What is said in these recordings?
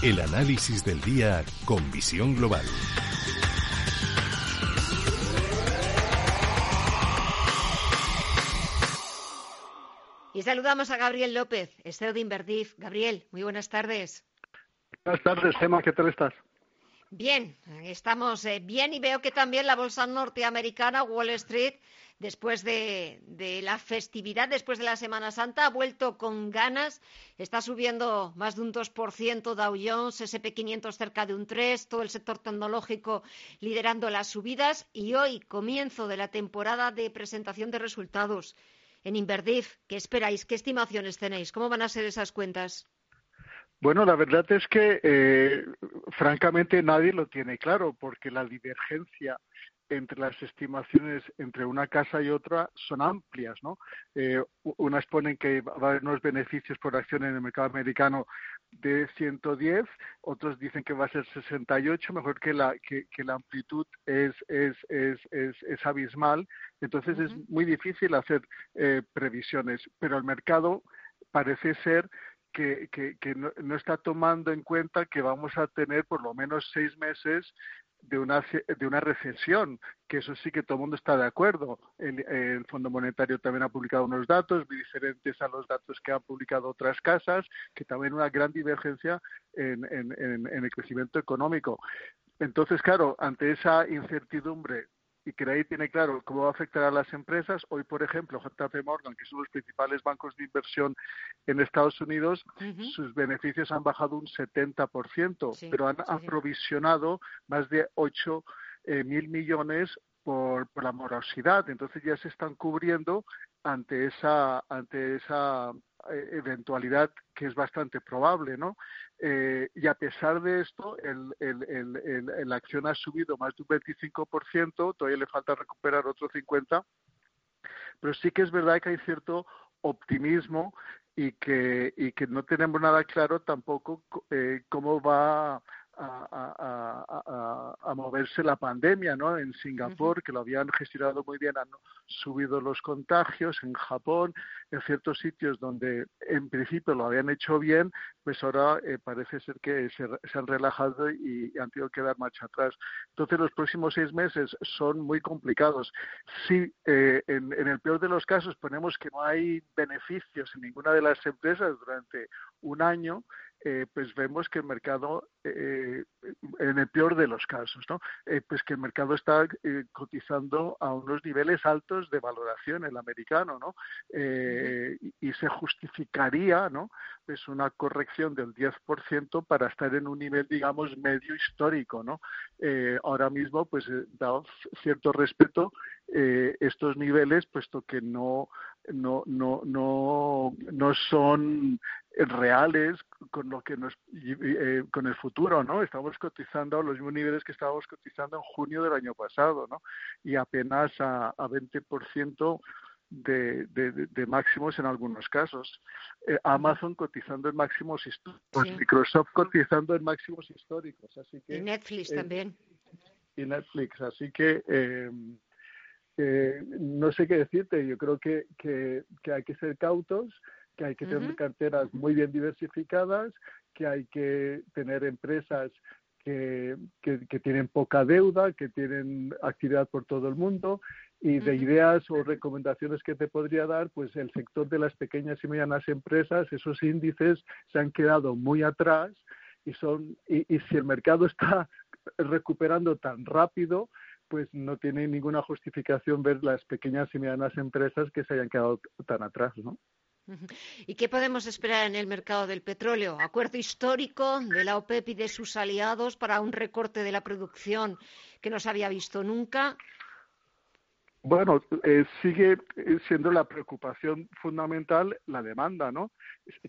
El análisis del día con visión global. Y saludamos a Gabriel López, CEO de Inverdif. Gabriel, muy buenas tardes. Buenas tardes, Gemma, ¿qué tal estás? Bien, estamos eh, bien y veo que también la bolsa norteamericana, Wall Street, después de, la festividad, después de la Semana Santa, ha vuelto con ganas. Está subiendo más de un 2% Dow Jones, SP500 cerca de un 3%, todo el sector tecnológico liderando las subidas. Y hoy, comienzo de la temporada de presentación de resultados en Inverdif. ¿Qué esperáis? ¿Qué estimaciones tenéis? ¿Cómo van a ser esas cuentas? Bueno, la verdad es que, eh, francamente, nadie lo tiene claro, porque la divergencia entre las estimaciones entre una casa y otra son amplias, ¿no? Eh, unas ponen que va a haber unos beneficios por acción en el mercado americano de 110, otros dicen que va a ser 68, mejor que la que, que la amplitud es es, es, es, es abismal, entonces uh -huh. es muy difícil hacer eh, previsiones, pero el mercado parece ser que, que, que no, no, está tomando en cuenta que vamos a tener por lo menos seis meses de una, de una recesión, que eso sí que todo el mundo está de acuerdo. El, el, Fondo Monetario también ha publicado unos datos muy diferentes a los datos que han publicado otras casas, que también una gran divergencia en, en, en, en el crecimiento económico. Entonces, claro, ante esa incertidumbre y que nadie tiene claro cómo va a afectar a las empresas. Hoy, por ejemplo, JP Morgan, que son los principales bancos de inversión en Estados Unidos, uh -huh. sus beneficios han bajado un 70%, sí, pero han sí. aprovisionado más de 8 eh, mil millones por, por, la morosidad. Entonces ya se están cubriendo ante esa, ante esa eventualidad que es bastante probable, ¿no? Eh, y a pesar de esto, el, el, el, la acción ha subido más de un 25%, todavía le falta recuperar otro 50%, pero sí que es verdad que hay cierto optimismo y que, y que no tenemos nada claro tampoco eh, cómo va a, a, a, a, moverse la pandemia, ¿no? En Singapur, que lo habían gestionado muy bien, han subido los contagios, en Japón, en ciertos sitios donde en principio lo habían hecho bien, pues ahora eh, parece ser que se, se, han relajado y, y han tenido que dar marcha atrás. Entonces los próximos seis meses son muy complicados. Si eh, en, en el peor de los casos ponemos que no hay beneficios en ninguna de las empresas durante un año, eh, pues vemos que el mercado, eh, en el peor de los casos, ¿no? Eh, pues que el mercado está cotizando a unos niveles altos de valoración, el americano, ¿no? Y, y, se justificaría, ¿no? Pues una corrección del 10% para estar en un nivel, digamos, medio histórico, ¿no? Ahora mismo, pues, da cierto respeto estos niveles, puesto que no, no, no, no, no son reales con lo que nos eh, con el futuro, ¿no? Estamos cotizando a los mismos niveles que estábamos cotizando en junio del año pasado, ¿no? Y apenas a, a 20% de, de, de, máximos en algunos casos. Eh, Amazon cotizando en máximos históricos, sí. Microsoft cotizando en máximos históricos, así que y Netflix eh, también. Y Netflix, así que eh, eh, no sé qué decirte. Yo creo que, que, que hay que ser cautos que hay que tener uh -huh. carteras muy bien diversificadas, que hay que tener empresas que, que, que, tienen poca deuda, que tienen actividad por todo el mundo y de ideas o recomendaciones que te podría dar, pues el sector de las pequeñas y medianas empresas, esos índices se han quedado muy atrás y son y, y si el mercado está recuperando tan rápido, pues no tiene ninguna justificación ver las pequeñas y medianas empresas que se hayan quedado tan atrás, ¿no? ¿Y qué podemos esperar en el mercado del petróleo? Acuerdo histórico de la OPEP y de sus aliados para un recorte de la producción que no se había visto nunca. Bueno, eh, sigue eh, siendo la preocupación fundamental la demanda, ¿no?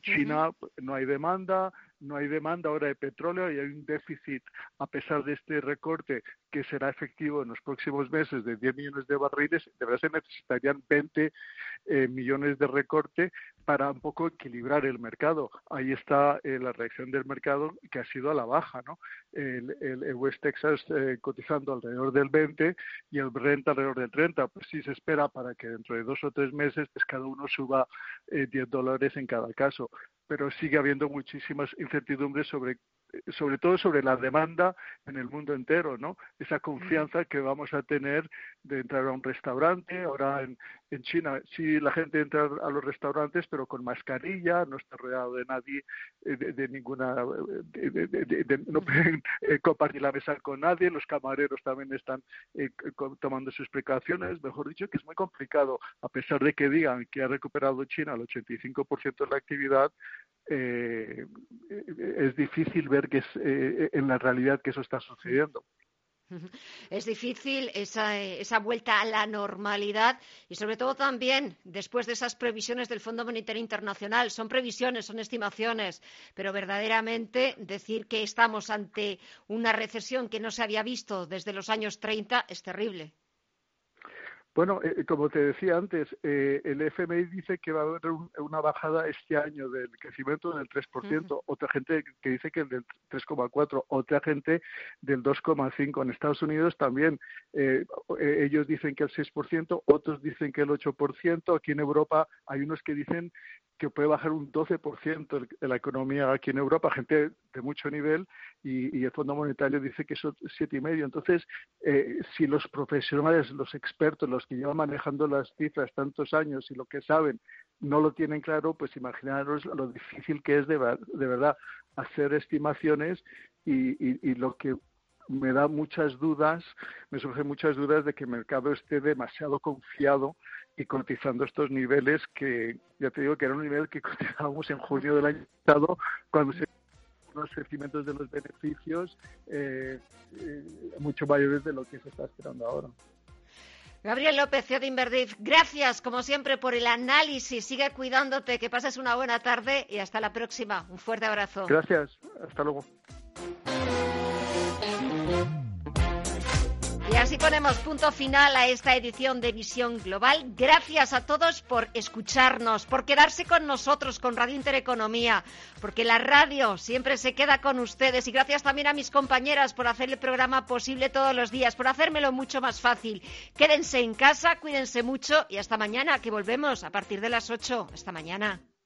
China no hay demanda, no hay demanda ahora de petróleo y hay un déficit a pesar de este recorte que será efectivo en los próximos meses de 10 millones de barriles, de verdad se necesitarían 20 eh, millones de recorte para un poco equilibrar el mercado. Ahí está eh, la reacción del mercado que ha sido a la baja, ¿no? El, West Texas eh, cotizando alrededor del 20 y el Brent alrededor del 30. Pues sí se espera para que dentro de dos o tres meses pues cada uno suba 10 dólares en cada caso. Pero sigue habiendo muchísimas incertidumbres sobre sobre todo sobre la demanda en el mundo entero, ¿no? Esa confianza que vamos a tener de entrar a un restaurante, ahora en, en China. Sí la gente entra a los restaurantes pero con mascarilla, no está rodeado de nadie, eh, de, ninguna, de, no pueden eh, compartir la mesa con nadie, los camareros también están eh, tomando sus precauciones, mejor dicho que es muy complicado, a pesar de que digan que ha recuperado China el 85% de la actividad, eh, es difícil ver que es eh, en la realidad que eso está sucediendo. Es difícil esa, esa, vuelta a la normalidad y sobre todo también después de esas previsiones del Fondo Monetario Internacional. Son previsiones, son estimaciones, pero verdaderamente decir que estamos ante una recesión que no se había visto desde los años 30 es terrible. Bueno, eh, como te decía antes, eh, el FMI dice que va a haber una bajada este año del crecimiento del 3%, otra gente que dice que el del 3,4%, otra gente del 2,5%. En Estados Unidos también eh, ellos dicen que el 6%, otros dicen que el 8%. Aquí en Europa hay unos que dicen que puede bajar un 12% de la economía aquí en Europa, gente de mucho nivel, y, el Fondo Monetario dice que son siete y medio. Entonces, eh, si los profesionales, los expertos, los que llevan manejando las cifras tantos años y lo que saben no lo tienen claro, pues imaginaros lo difícil que es de, verdad hacer estimaciones y, y lo que me da muchas dudas, me surgen muchas dudas de que el mercado esté demasiado confiado y cotizando estos niveles que, ya te digo, que era un nivel que cotizábamos en junio del año pasado, cuando se los crecimientos de los beneficios eh, eh, mucho mayores de lo que se está esperando ahora. Gabriel López, CEO de Inverdif, gracias como siempre por el análisis. Sigue cuidándote, que pases una buena tarde y hasta la próxima. Un fuerte abrazo. Gracias, hasta luego. Así ponemos punto final a esta edición de Visión Global. Gracias a todos por escucharnos, por quedarse con nosotros, con Radio Intereconomía, porque la radio siempre se queda con ustedes. Y gracias también a mis compañeras por hacer el programa posible todos los días, por hacérmelo mucho más fácil. Quédense en casa, cuídense mucho y hasta mañana, que volvemos a partir de las 8. Hasta mañana.